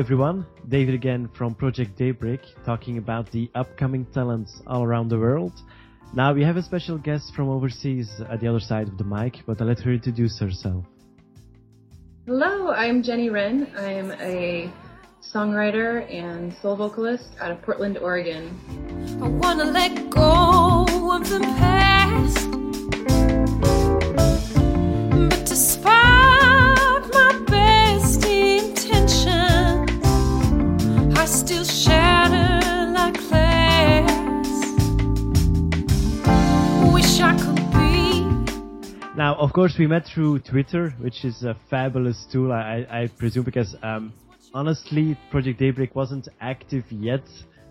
everyone, David again from Project Daybreak, talking about the upcoming talents all around the world. Now we have a special guest from overseas at the other side of the mic, but I'll let her introduce herself. Hello, I'm Jeni Wren. I'm a songwriter and soul vocalist out of Portland, Oregon. I wanna let go of the past. Still shatter like glass. Wish I could be. Now, of course, we met through Twitter, which is a fabulous tool, I, I presume, because um, honestly, Project Daybreak wasn't active yet.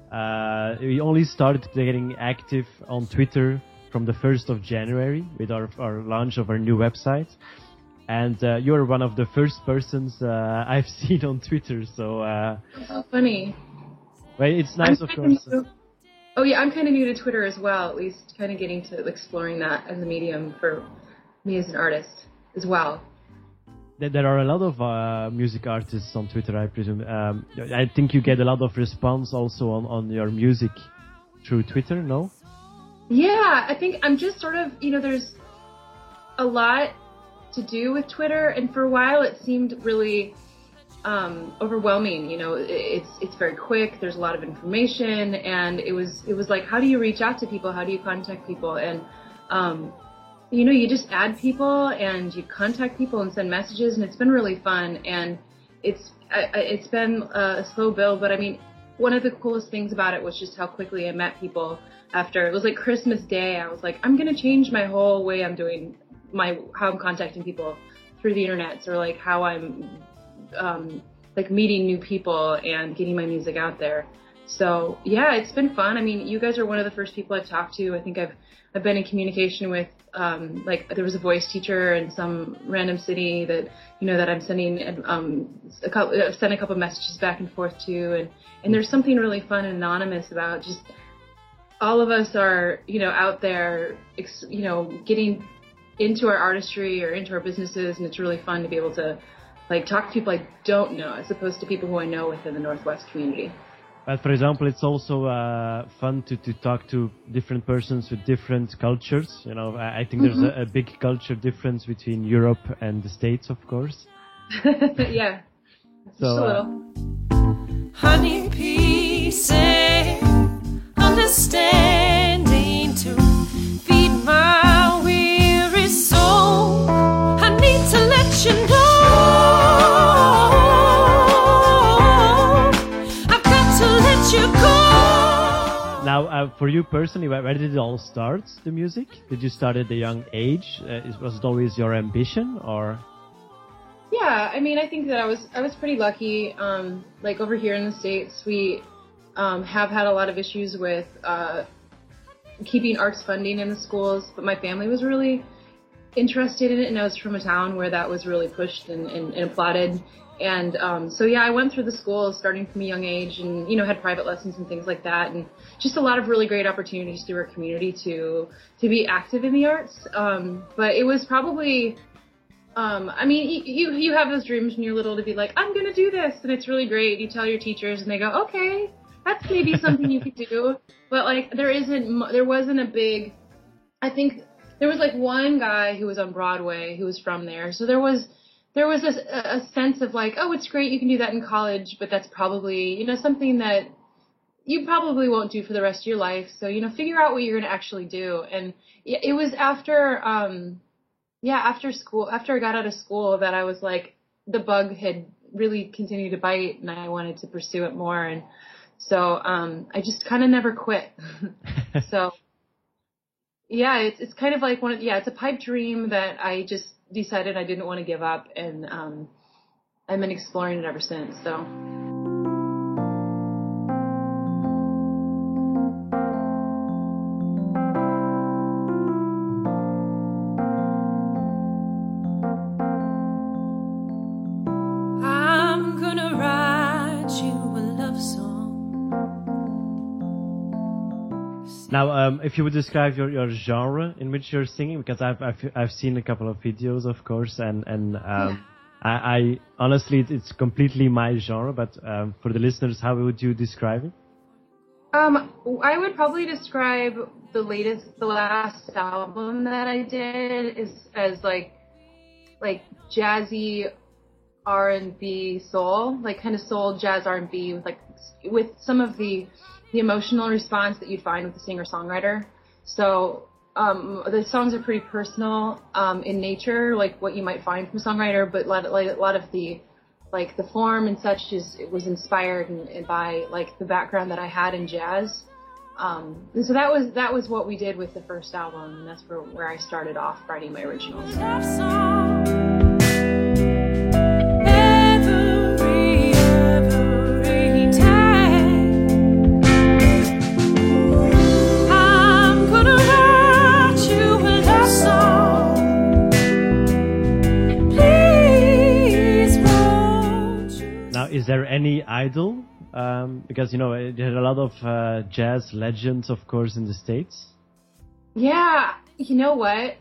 Uh, we only started getting active on Twitter from the 1st of January with our, our launch of our new website. And uh, you're one of the first persons uh, I've seen on Twitter, so. Uh, oh, funny. Well, it's nice, I'm of course. New. Oh yeah, I'm kind of new to Twitter as well. At least, kind of getting to exploring that as a medium for me as an artist as well there are a lot of uh, music artists on Twitter, I presume. Um, I think you get a lot of response also on, on your music through Twitter, no? Yeah, I think I'm just sort of, you know, there's a lot to do with Twitter, and for a while it seemed really um, overwhelming. You know, it's it's very quick. There's a lot of information, and it was it was like, how do you reach out to people? How do you contact people? And um, you know, you just add people and you contact people and send messages, and it's been really fun. And it's it's been a slow build, but I mean, one of the coolest things about it was just how quickly I met people after it was like Christmas Day. I was like, I'm gonna change my whole way I'm doing my how I'm contacting people through the internet, or like how I'm um, like meeting new people and getting my music out there. So yeah, it's been fun. I mean, you guys are one of the first people I've talked to. I think I've I've been in communication with um, like there was a voice teacher in some random city that you know that I'm sending um, a couple I've sent a couple messages back and forth to and and there's something really fun and anonymous about just all of us are you know out there you know getting into our artistry or into our businesses and it's really fun to be able to like talk to people I don't know as opposed to people who I know within the Northwest community. But for example, it's also uh, fun to, to talk to different persons with different cultures. You know, I, I think mm-hmm. there's a, a, big culture difference between Europe and the States, of course. yeah. So, Just a little. Uh, Honey pieces, understanding to feed my uh, for you personally, where, where, did it all start? The music? Did you start at a young age? Uh, was it always your ambition, or? Yeah, I mean, I think that I was I was pretty lucky. Um, like over here in the states, we um, have had a lot of issues with uh, keeping arts funding in the schools, but my family was really interested in it, and I was from a town where that was really pushed and, and, and applauded. And um, so yeah, I went through the school starting from a young age, and you know had private lessons and things like that, and just a lot of really great opportunities through our community to to be active in the arts. Um, but it was probably, um, I mean, you you have those dreams when you're little to be like, I'm gonna do this, and it's really great. You tell your teachers, and they go, okay, that's maybe something you could do. But like, there isn't, there wasn't a big. I think there was like one guy who was on Broadway who was from there, so there was there was a, a sense of like, oh, it's great, you can do that in college, but that's probably, you know, something that you probably won't do for the rest of your life. So, you know, figure out what you're going to actually do. And it was after, um, yeah, after school, after I got out of school that I was like, the bug had really continued to bite and I wanted to pursue it more. And so, um, I just kind of never quit. so, yeah, it's, it's kind of like one of, yeah, it's a pipe dream that I just decided I didn't want to give up, and um, I've been exploring it ever since. So. Now, um, if you would describe your, your genre in which you're singing, because I've, I've, I've seen a couple of videos, of course, and and um, I, I honestly, it's completely my genre, but um, for the listeners, how would you describe it? Um, I would probably describe the latest, the last album that I did is as like, like jazzy R and B soul, like kind of soul jazz R and B with like with some of the the emotional response that you'd find with a singer songwriter. So um, the songs are pretty personal um, in nature, like what you might find from a songwriter, but a lot, like, a lot of the like the form and such is it was inspired and, and by like the background that I had in jazz. Um, and so that was that was what we did with the first album, and that's where where I started off writing my originals. Is there any idol? Um, because you know there are a lot of uh, jazz legends, of course, in the states. Yeah, you know what?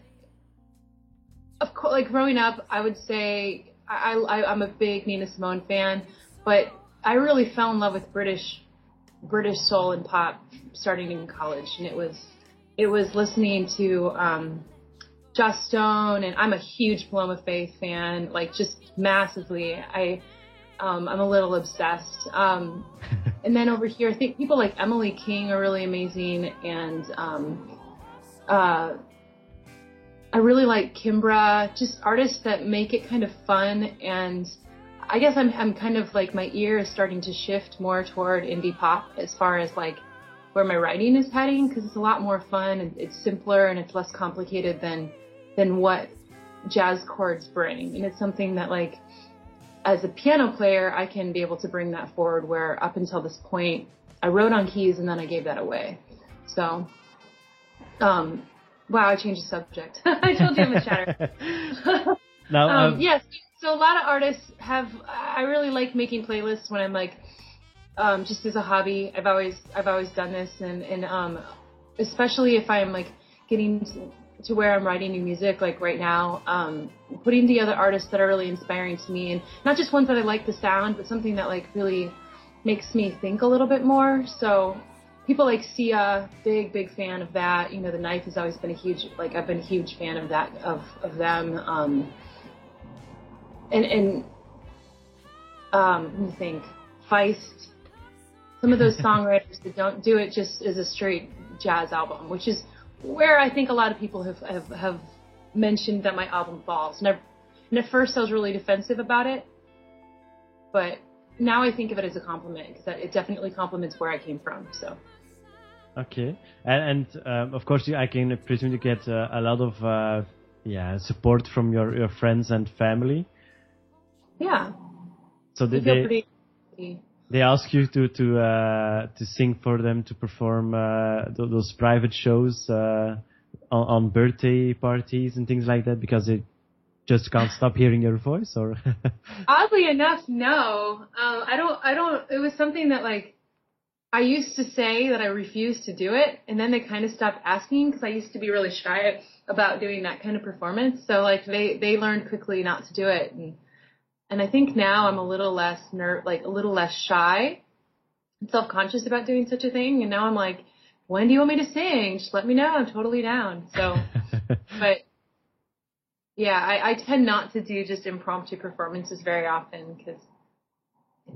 Of course, like growing up, I would say I, I I'm a big Nina Simone fan, but I really fell in love with British British soul and pop starting in college, and it was it was listening to um, Joss Stone, and I'm a huge Paloma Faith fan, like just massively. I um, I'm a little obsessed. Um, and then over here, I think people like Emily King are really amazing, and um, uh, I really like Kimbra. Just artists that make it kind of fun, and I guess I'm I'm kind of like my ear is starting to shift more toward indie pop as far as like where my writing is heading because it's a lot more fun and it's simpler and it's less complicated than than what jazz chords bring, and it's something that like as a piano player, I can be able to bring that forward where up until this point, I wrote on keys and then I gave that away. So, um, wow, I changed the subject. I told you I'm a chatter. now, um, um, yes, so a lot of artists have, I really like making playlists when I'm like, um, just as a hobby. I've always, I've always done this and, and, um, especially if I'm like getting to where I'm writing new music, like right now, um, putting together artists that are really inspiring to me, and not just ones that I like the sound, but something that like really makes me think a little bit more. So people like Sia, big big fan of that. You know, the knife has always been a huge like I've been a huge fan of that of of them. Um, and and um, let me think, Feist. Some of those songwriters that don't do it just as a straight jazz album, which is where I think a lot of people have have, have mentioned that my album falls. And, and at first I was really defensive about it, but now I think of it as a compliment because it definitely compliments where I came from. So. Okay, and, and um, of course I can presume you get uh, a lot of uh, yeah support from your, your friends and family. Yeah. So they, they, they ask you to to uh, to sing for them to perform uh, th- those private shows uh, on, on, birthday parties and things like that because they just can't stop hearing your voice or oddly enough no. Um, i don't i don't it was something that like i used to say that i refused to do it and then they kind of stopped asking because i used to be really shy about doing that kind of performance. So like they they learned quickly not to do it and and I think now I'm a little less ner- like a little less shy and self-conscious about doing such a thing. And now I'm like, when do you want me to sing? Just let me know. I'm totally down. So, but yeah, I, I tend not to do just impromptu performances very often because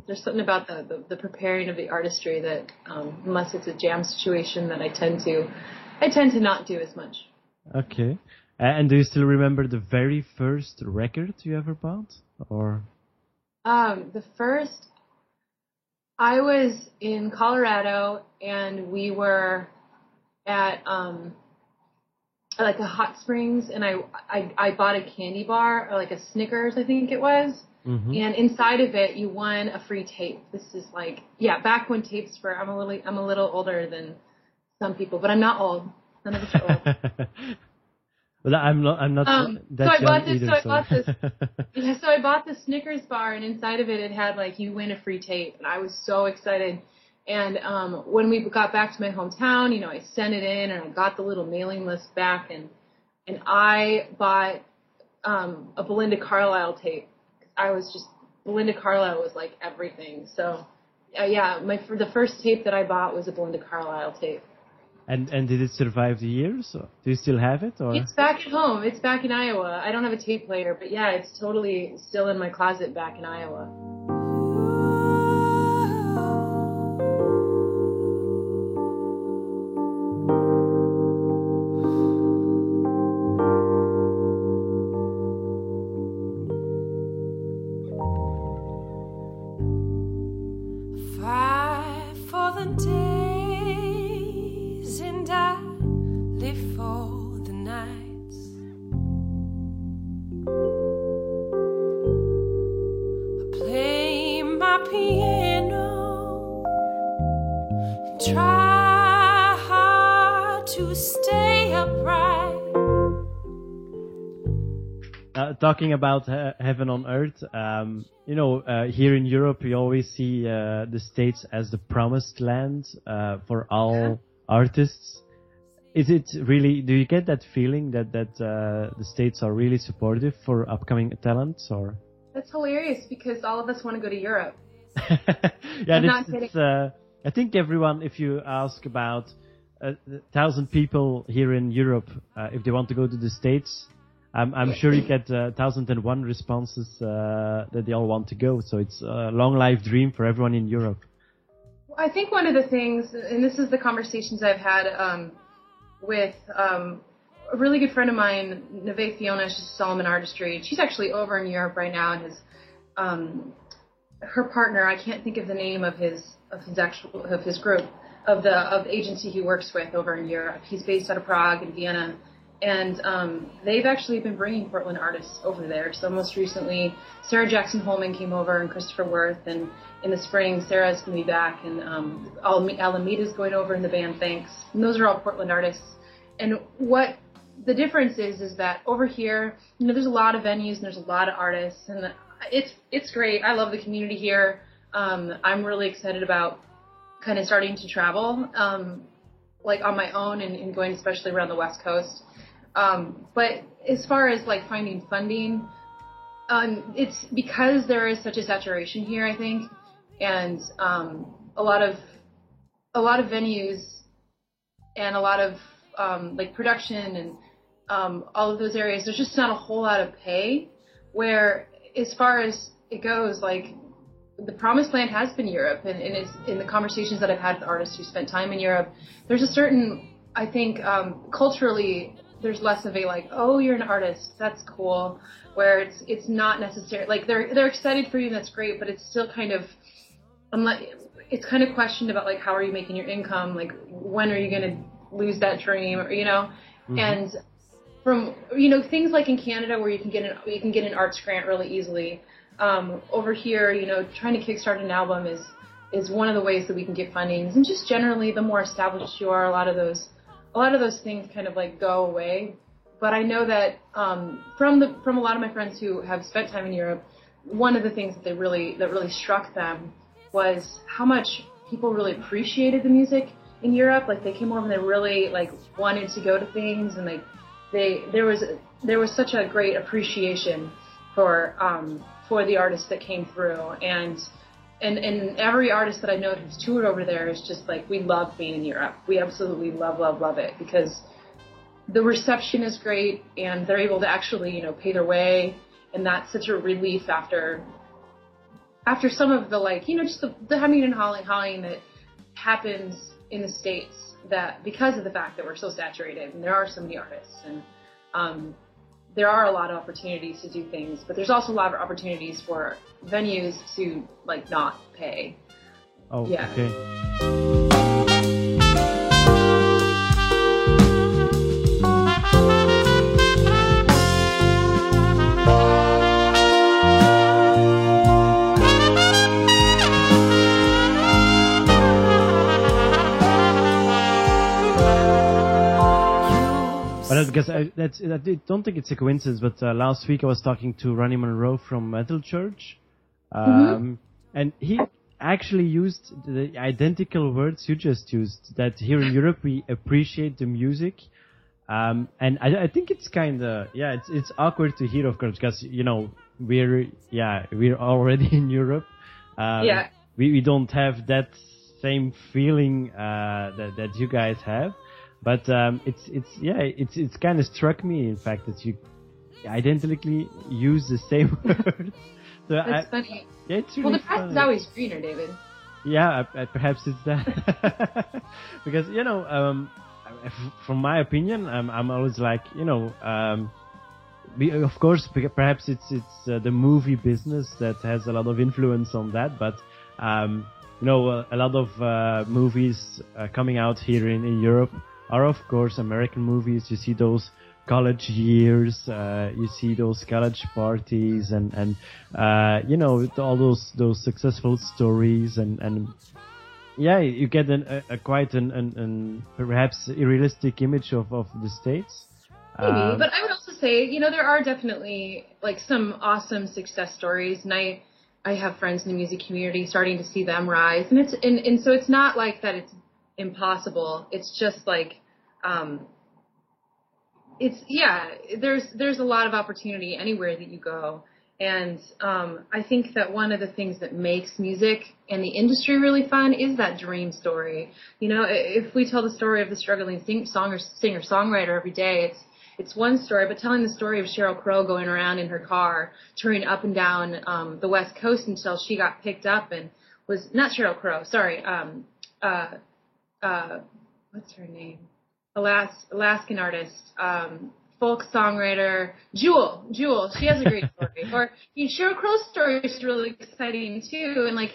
there's something about the, the, the, preparing of the artistry that, um, unless it's a jam situation that I tend to, I tend to not do as much. Okay. And do you still remember the very first record you ever bought? or? Um, the first, I was in Colorado and we were at um, like a hot springs and I, I I bought a candy bar or like a Snickers I think it was. Mm-hmm. And inside of it, you won a free tape. This is like, yeah, back when tapes were. I'm a little, I'm a little older than some people, but I'm not old. None of us are old. Well, I'm not. I'm not um, that so I bought this. Either, so, so I bought this. yeah. So I bought the Snickers bar, and inside of it, it had like you win a free tape, and I was so excited. And um, when we got back to my hometown, you know, I sent it in, and I got the little mailing list back, and and I bought um, a Belinda Carlisle tape I was just Belinda Carlisle was like everything. So uh, yeah, my for the first tape that I bought was a Belinda Carlisle tape. And and did it survive the years? Or do you still have it? Or it's back at home. It's back in Iowa. I don't have a tape player, but yeah, it's totally still in my closet back in Iowa. Talking about uh, heaven on earth, um, you know, uh, here in Europe, we always see uh, the states as the promised land uh, for all artists. Is it really? Do you get that feeling that that uh, the states are really supportive for upcoming talents, or? That's hilarious because all of us want to go to Europe. yeah, I'm it's, it's, uh, I think everyone, if you ask about a thousand people here in Europe, if they want to go to the states, I'm, I'm sure you get uh, 1001 responses uh, that they all want to go. So it's a long life dream for everyone in Europe. I think one of the things, and this is the conversations I've had um, with um, a really good friend of mine, Neve Fiona, she's a Solomon Artistry. She's actually over in Europe right now, and his um, her partner, I can't think of the name of his of his actual of his group of the of the agency he works with over in Europe. He's based out of Prague and Vienna and um, they've actually been bringing Portland artists over there. So most recently, Sara Jackson-Holman came over and Christopher Worth, and in the spring, Sarah's going to be back, and um, Alameda's going over in the band Thanks. And those are all Portland artists. And what the difference is, is that over here, you know, there's a lot of venues and there's a lot of artists, and it's it's great. I love the community here. Um, I'm really excited about kind of starting to travel, um, like on my own and, and going especially around the West Coast. Um, but as far as like finding funding, um, it's because there is such a saturation here, I think, and um, a lot of a lot of venues and a lot of um, like production and um, all of those areas. There's just not a whole lot of pay. Where as far as it goes, like the promised land has been Europe, and, and it's in the conversations that I've had with artists who spent time in Europe. There's a certain I think um, culturally there's less of a like, oh, you're an artist, that's cool. Where it's it's not necessary. Like they're they're excited for you, and that's great, but it's still kind of unless it's kind of questioned about like how are you making your income? Like when are you going to lose that dream? Or you know, mm-hmm. and from you know things like in Canada where you can get an you can get an arts grant really easily. Um, over here, you know, trying to kickstart an album is is one of the ways that we can get funding. And just generally, the more established you are, a lot of those a lot of those things kind of like go away. But I know that um, from the from a lot of my friends who have spent time in Europe, one of the things that they really that really struck them was how much people really appreciated the music in Europe. Like they came over and they really like wanted to go to things, and like they there was there was such a great appreciation for um, for the artists that came through and and and every artist that I know who's toured over there is just like we love being in Europe. We absolutely love love love it because the reception is great and they're able to actually you know pay their way and that's such a relief after after some of the like you know just the, the humming and hawing hawing that happens in the states that because of the fact that we're so saturated and there are so many artists and um, there are a lot of opportunities to do things, but there's also a lot of opportunities for venues to like not pay. Oh, yeah. okay. Because I, that's, I don't think it's a coincidence, but uh, last week I was talking to Ronnie Monroe from Metal Church, um, mm-hmm. and he actually used the identical words you just used. That here in Europe we appreciate the music, um, and I, I think it's kind of yeah, it's it's awkward to hear, of course, because you know we're yeah we're already in Europe. Um, yeah. We we don't have that same feeling uh, that that you guys have, but um, it's it's yeah it's it's kind of struck me in fact that you identically use the same word. so That's I, funny. Yeah, it's really well, the grass is always greener, David. Yeah, perhaps it's that because you know, um, from my opinion, I'm, I'm always like you know, um, of course, perhaps it's it's uh, the movie business that has a lot of influence on that, but um, you know, uh, a lot of uh, movies uh, coming out here in, in Europe are of course American movies. You see those college years. Uh, you see those college parties and and uh, you know all those those successful stories and and yeah, you get an, a, a quite an, an, an, perhaps unrealistic image of of the states. Maybe, um, but I would also say you know there are definitely like some awesome success stories, and I. I have friends in the music community starting to see them rise, and it's and, and so it's not like that it's impossible. It's just like um, it's yeah there's there's a lot of opportunity anywhere that you go and um, I think that one of the things that makes music and the industry really fun is that dream story. You know, if we tell the story of the struggling sing- song singer songwriter every day, it's it's one story, but telling the story of Sheryl Crow going around in her car, touring up and down um, the West Coast until she got picked up and was not Sheryl Crow, sorry, um, uh, uh, what's her name? Alas, Alaskan artist, um, folk songwriter, Jewel. Jewel, she has a great story. or you know, Sheryl Crow's story is really exciting too, and like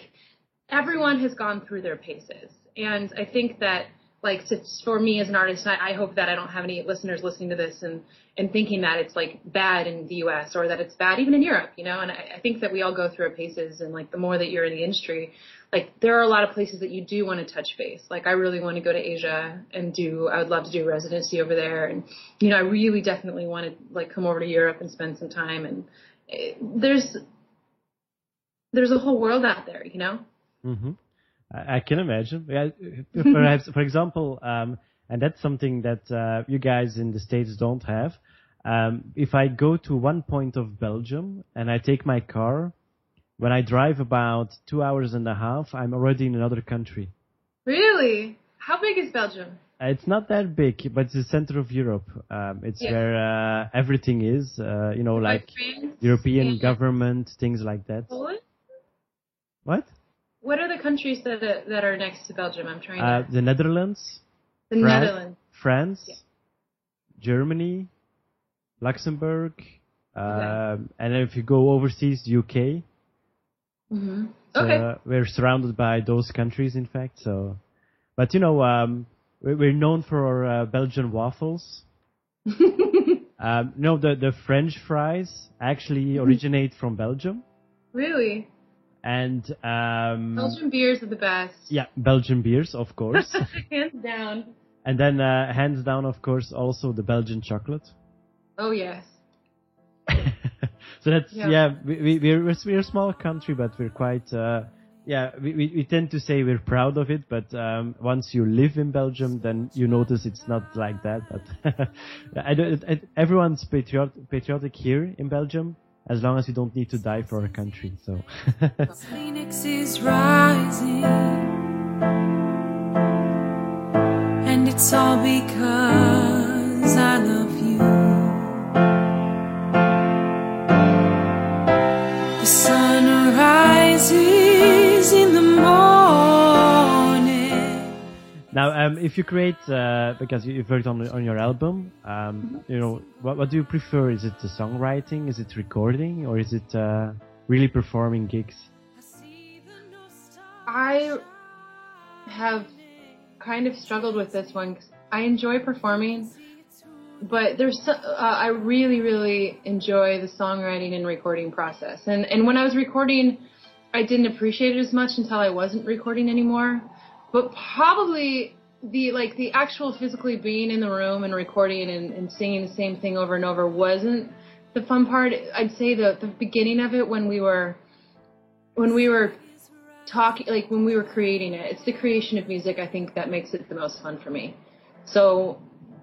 everyone has gone through their paces. And I think that like for me as an artist, I, I hope that I don't have any listeners listening to this and and thinking that it's like bad in the U.S. or that it's bad even in Europe, you know. And I, I think that we all go through our paces, and like the more that you're in the industry, like there are a lot of places that you do want to touch base. Like I really want to go to Asia and do. I would love to do residency over there, and you know I really definitely want to like come over to Europe and spend some time. And it, there's there's a whole world out there, you know. Mm-hmm. I, can imagine. Perhaps, for example, um, and that's something that uh, you guys in the states don't have. Um, if I go to one point of Belgium and I take my car when I drive about two hours and a half, I'm already in another country. Really? How big is Belgium? Uh, it's not that big, but it's the center of Europe. Um, it's yeah. where uh, everything is, uh, you know, like, like European yeah. government, things like that. Poland? What? What are the countries that that are next to Belgium? I'm trying uh, to. The Netherlands. The Fran- Netherlands. France. Yeah. Germany. Luxembourg. Okay. Um, and if you go overseas, UK. Mm-hmm. Okay. Uh, we're surrounded by those countries, in fact. So, but you know, um, we're known for our uh, Belgian waffles. um, no, the the French fries actually mm-hmm. originate from Belgium. Really? And um, Belgian beers are the best. Yeah, Belgian beers, of course. hands down. And then, uh, hands down, of course, also the Belgian chocolate. Oh yes. So that's yeah. yeah we, we, are we're a small country, but we're quite uh, yeah. We, we, we tend to say we're proud of it, but um, once you live in Belgium, then you notice it's not like that. But I don't, I, everyone's patriot, patriotic here in Belgium, as long as you don't need to die for our country. So. Phoenix is rising, and it's all because um, if you create, uh, because you've worked on on your album, um, you know, what, what do you prefer? Is it the songwriting? Is it recording? Or is it uh, really performing gigs? I have kind of struggled with this one. Cause I enjoy performing, but there's uh, I really really enjoy the songwriting and recording process. And and when I was recording I didn't appreciate it as much until I wasn't recording anymore. But probably the like the actual physically being in the room and recording and, and singing the same thing over and over wasn't the fun part. I'd say the the beginning of it when we were when we were talking like when we were creating it. It's the creation of music I think that makes it the most fun for me. So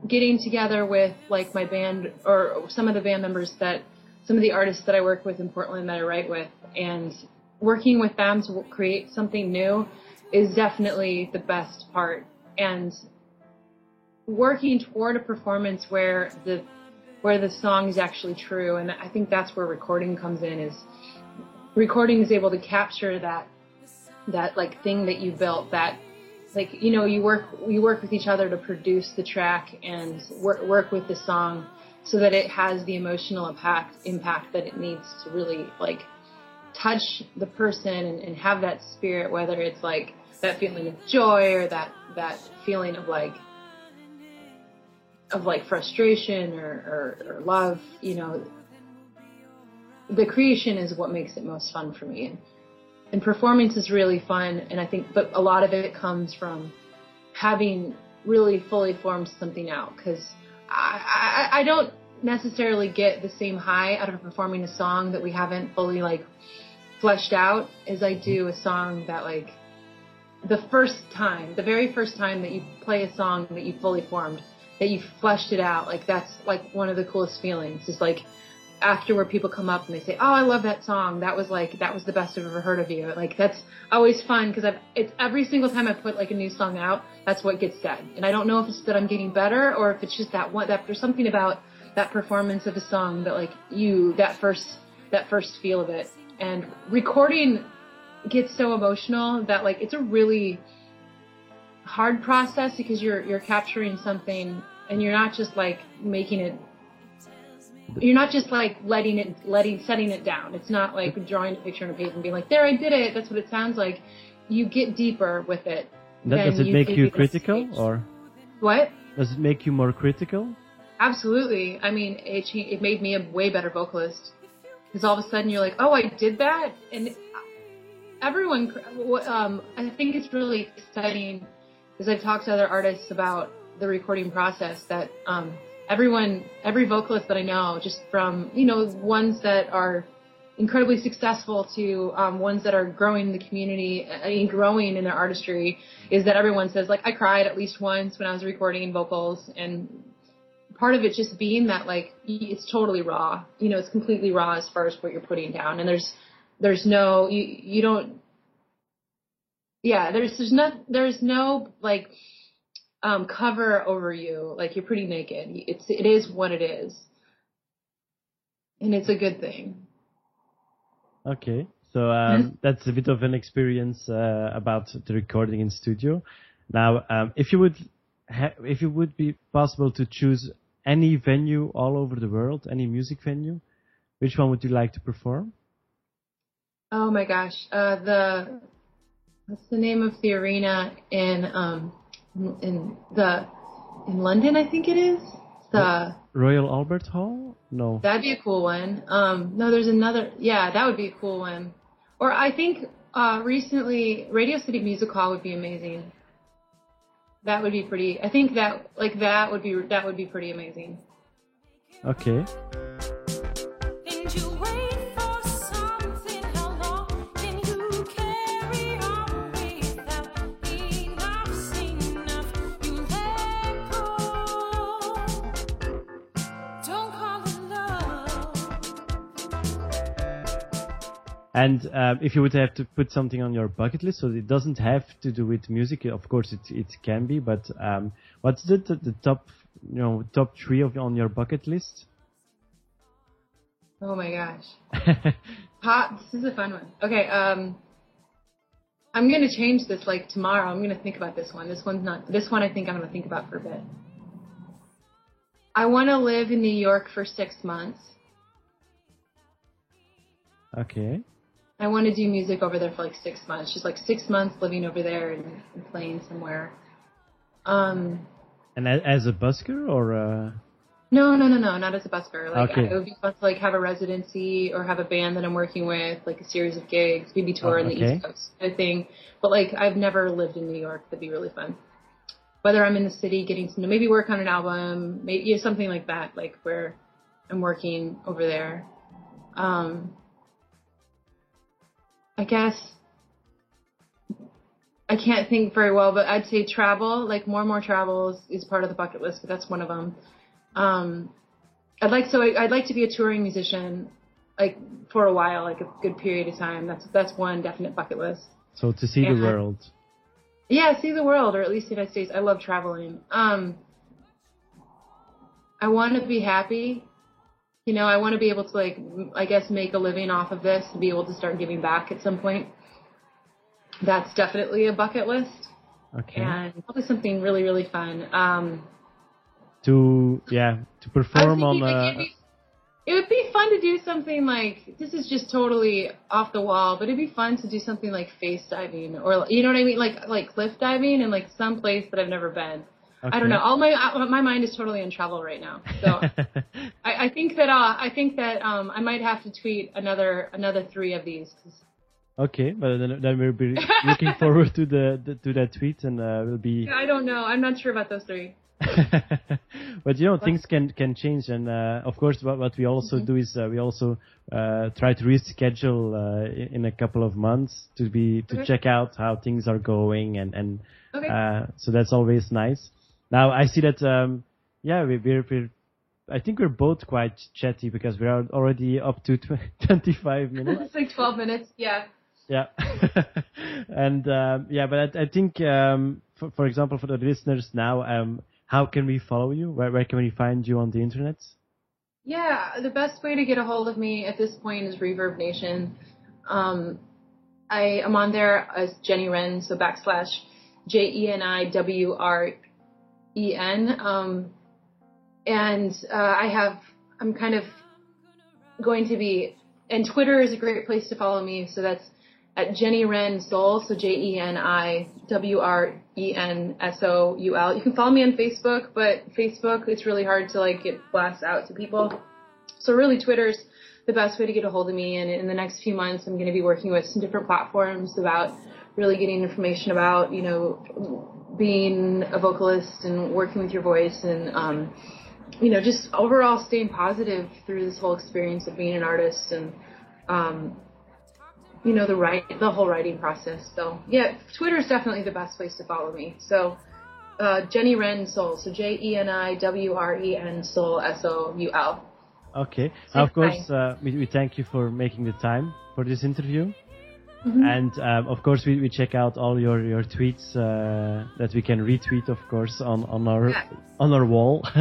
getting together with like my band or some of the band members that some of the artists that I work with in Portland that I write with, and working with them to create something new is definitely the best part. And working toward a performance where the where the song is actually true, and I think that's where recording comes in. Is recording is able to capture that that like thing that you built that like you know you work you work with each other to produce the track and work work with the song so that it has the emotional impact impact that it needs to really like touch the person and, and have that spirit whether it's like that feeling of joy or that that feeling of like of like frustration or, or, or love you know. The creation is what makes it most fun for me. And and performance is really fun and i think but a lot of it comes from having really fully formed something out because I, I, I don't necessarily get the same high out of performing a song that we haven't fully like fleshed out as I do a song that like the first time, the very first time that you play a song that you fully formed, that you fleshed it out, like that's like one of the coolest feelings. Is like after where people come up and they say, "Oh, I love that song. That was like that was the best I've ever heard of you." Like that's always fun because I've it's every single time I put like a new song out, that's what gets said. And I don't know if it's that I'm getting better or if it's just that one that there's something about that performance of a song that like you that first that first feel of it. And recording gets so emotional that like it's a really hard process because you're you're capturing something and you're not just like making it you're not just like letting it letting setting it down. It's not like drawing a picture on a page and being like there i did it. That's what it sounds like. You get deeper with it that, does it you make you critical or? What? Does it make you more critical? Absolutely. I mean it it made me a way better vocalist. Because all of a sudden you're like oh i did that? And everyone um, i think it's really exciting because i've talked to other artists about the recording process that um, everyone, every vocalist that I know, just from, you know, ones that are incredibly successful to um, ones that are growing the community and growing in their artistry, is that everyone says, like, I cried at least once when I was recording vocals. And part of it just being that, like, it's totally raw. You know, it's completely raw as far as what you're putting down. And there's, there's no, you, you don't, yeah, there's, there's no, there's no, like, um, cover over you, like you're pretty naked. It's it is what it is, and it's a good thing. Okay, so um, that's a bit of an experience uh, about the recording in studio. Now, um, if you would, ha- if it would be possible to choose any venue all over the world, any music venue, which one would you like to perform? Oh my gosh, uh, the what's the name of the arena in um, in the in London, I think it is. The Royal Albert Hall? No. That'd be a cool one. Um, no, there's another. Yeah, that would be a cool one. Or I think uh, recently Radio City Music Hall would be amazing. That would be pretty. I think that like that would be that would be pretty amazing. Okay. And um, if you would have to put something on your bucket list, so it doesn't have to do with music. Of course, it it can be. But um, what's the, the, the top you know top three of on your bucket list? Oh my gosh, hot! This is a fun one. Okay, um, I'm gonna change this like tomorrow. I'm gonna think about this one. This one's not. This one I think I'm gonna think about for a bit. I want to live in New York for six months. Okay. I want to do music over there for like six months, just like six months living over there and, and playing somewhere. Um. And as a busker or? Uh... No, no, no, no, not as a busker. Like okay. it would be fun to like have a residency or have a band that I'm working with, like a series of gigs, maybe tour oh, in the East Coast, kind of thing. But like I've never lived in New York. That'd be really fun. Whether I'm in the city getting to maybe work on an album, maybe something like that, like where I'm working over there. Um, I guess I can't think very well, but I'd say travel, like more and more travel is, is part of the bucket list, but that's one of them. Um, I'd like so I, I'd like to be a touring musician, like for a while, like a good period of time. That's that's one definite bucket list. So to see and, the world. Yeah, see the world, or at least the United States. I love traveling. Um, I want to be happy. You know, I want to be able to like, I guess, make a living off of this and be able to start giving back at some point. That's definitely a bucket list. Okay. And probably something really, really fun. Um, to yeah, to perform on. Like, be, it would be fun to do something like this is just totally off the wall, but it'd be fun to do something like face diving or you know what I mean, like like cliff diving in like some place that I've never been. Okay. I don't know. All my uh, my mind is totally in travel right now. So I, I think that uh, I think that um, I might have to tweet another another three of these. Okay, but then, then we'll be looking forward to the, the, to that tweet, and uh, we'll be. I don't know. I'm not sure about those three. but you know things can can change and uh, of course what, what we also mm-hmm. do is uh, we also uh, try to reschedule uh, in, in, a couple of months to be to okay. check out how things are going and and okay. Uh, so that's always nice now i see that um, yeah we, we're, we're I think we're both quite chatty because we are already up to 25 minutes. it's like 12 minutes, yeah. Yeah. and um, yeah, but I, I think, um, for, for, example, for the listeners now, um, how can we follow you? Where, where can we find you on the internet? Yeah, the best way to get a hold of me at this point is Reverb Nation. Um, I am on there as Jeni Wren, so backslash J E N I W R E N. Um, and uh, I have, I'm kind of going to be, and Twitter is a great place to follow me. So that's at Jeni Wren Soul, so J E N I W R E N S O U L. You can follow me on Facebook, but Facebook it's really hard to like get blasts out to people. So really, Twitter's the best way to get a hold of me. And in the next few months, I'm going to be working with some different platforms about really getting information about you know being a vocalist and working with your voice and um, you know just overall staying positive through this whole experience of being an artist and um, you know, the write, the whole writing process. So yeah, Twitter is definitely the best place to follow me. So, uh, Jeni Wren Soul. So J E N I W R E N Soul S O U L. Okay. of course, uh, we, we thank you for making the time for this interview. Mm-hmm. And um, of course, we, we check out all your your tweets uh, that we can retweet, of course, on on our yeah. on our wall.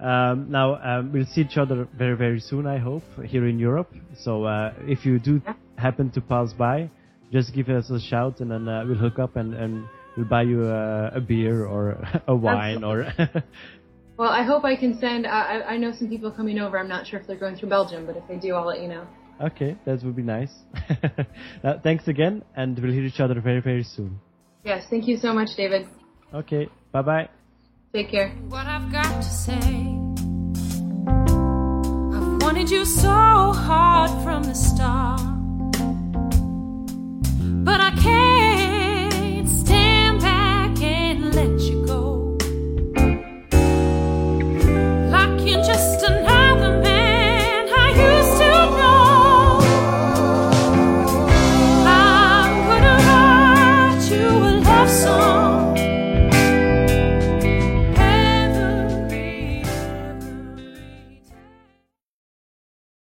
Um, now um, we'll see each other very very soon, I hope, here in Europe. So uh, if you do happen to pass by, just give us a shout, and then uh, we'll hook up and, and we'll buy you a, a beer or a wine or. well, I hope I can send. Uh, I, I know some people coming over. I'm not sure if they're going through Belgium, but if they do, I'll let you know. Okay, that would be nice. Uh, thanks again, and we'll hear each other very very soon. Yes, thank you so much, David. Okay, bye bye. Take care. What I've got to say. I've wanted you so hard from the start. But I can't